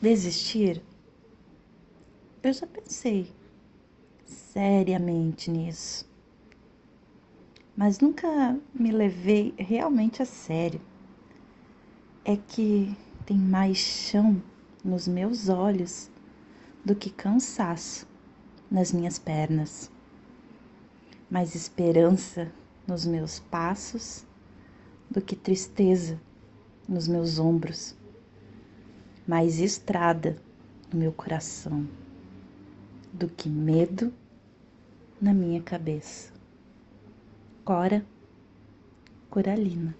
Desistir? Eu já pensei seriamente nisso, mas nunca me levei realmente a sério. É que tem mais chão nos meus olhos do que cansaço nas minhas pernas, mais esperança nos meus passos do que tristeza nos meus ombros, mais estrada no meu coração do que medo na minha cabeça. Cora Coralina